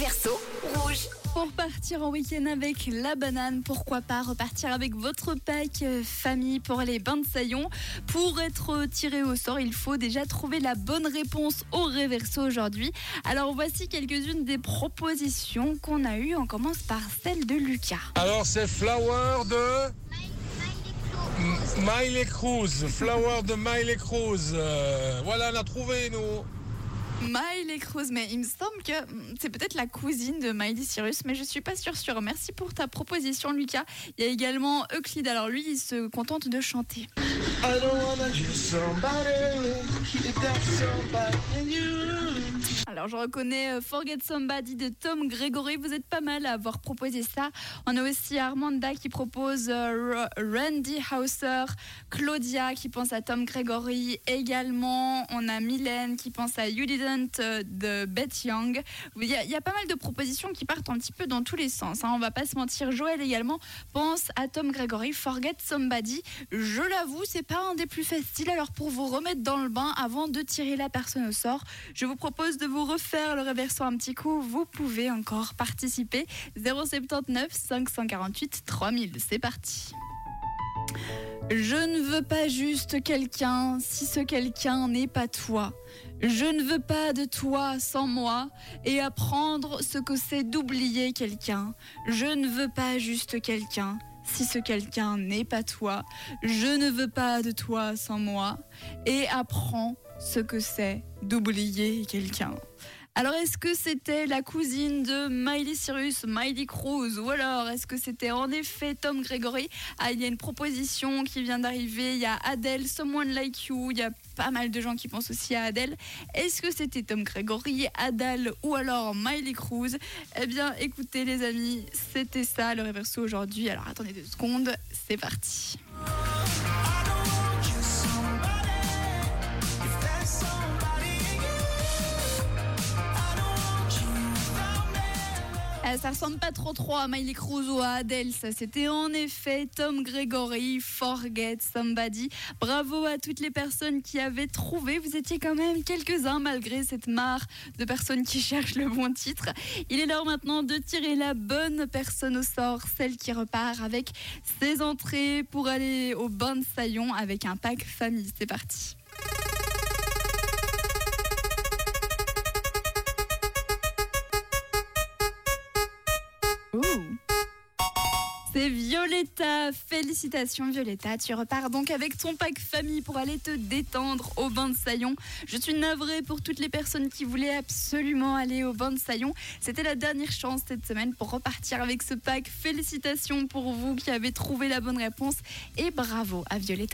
Réverso rouge. Pour partir en week-end avec la banane, pourquoi pas repartir avec votre pack euh, famille pour les bains de saillon. Pour être tiré au sort, il faut déjà trouver la bonne réponse au réverso aujourd'hui. Alors voici quelques-unes des propositions qu'on a eues. On commence par celle de Lucas. Alors c'est Flower de Miley Cruz. Flower de Miley Cruz. Euh, voilà, on a trouvé nous. Miley Cruz, mais il me semble que hmm, c'est peut-être la cousine de Miley Cyrus, mais je suis pas sûre sûre. Merci pour ta proposition, Lucas. Il y a également Euclide. Alors lui, il se contente de chanter use somebody if that's somebody you. Alors je reconnais euh, Forget Somebody de Tom Gregory. Vous êtes pas mal à avoir proposé ça. On a aussi Armanda qui propose euh, Randy Hauser, Claudia qui pense à Tom Gregory également. On a Mylène qui pense à You Didn't euh, de Beth Young. Il y, a, il y a pas mal de propositions qui partent un petit peu dans tous les sens. Hein. On va pas se mentir. Joël également pense à Tom Gregory, Forget Somebody. Je l'avoue, c'est pas un des plus faciles. Alors pour vous remettre dans le bain avant de tirer la personne au sort, je vous propose de vous refaire le réversant un petit coup. Vous pouvez encore participer. 079 548 3000. C'est parti. Je ne veux pas juste quelqu'un si ce quelqu'un n'est pas toi. Je ne veux pas de toi sans moi et apprendre ce que c'est d'oublier quelqu'un. Je ne veux pas juste quelqu'un si ce quelqu'un n'est pas toi. Je ne veux pas de toi sans moi et apprends ce que c'est d'oublier quelqu'un. Alors, est-ce que c'était la cousine de Miley Cyrus, Miley Cruz, ou alors est-ce que c'était en effet Tom Gregory? Ah, il y a une proposition qui vient d'arriver. Il y a Adele, Someone Like You. Il y a pas mal de gens qui pensent aussi à Adele. Est-ce que c'était Tom Gregory, Adele ou alors Miley Cruz? Eh bien, écoutez, les amis, c'était ça le réverso aujourd'hui. Alors, attendez deux secondes, c'est parti. Euh, ça ressemble pas trop trop à Miley Cruz ou à Adele, ça c'était en effet Tom Gregory, Forget Somebody. Bravo à toutes les personnes qui avaient trouvé, vous étiez quand même quelques-uns malgré cette mare de personnes qui cherchent le bon titre. Il est l'heure maintenant de tirer la bonne personne au sort, celle qui repart avec ses entrées pour aller au bain de Saillon avec un pack famille. C'est parti. C'est Violetta. Félicitations Violetta. Tu repars donc avec ton pack famille pour aller te détendre au bain de Saillon. Je suis navrée pour toutes les personnes qui voulaient absolument aller au bain de Saillon. C'était la dernière chance cette semaine pour repartir avec ce pack. Félicitations pour vous qui avez trouvé la bonne réponse et bravo à Violetta.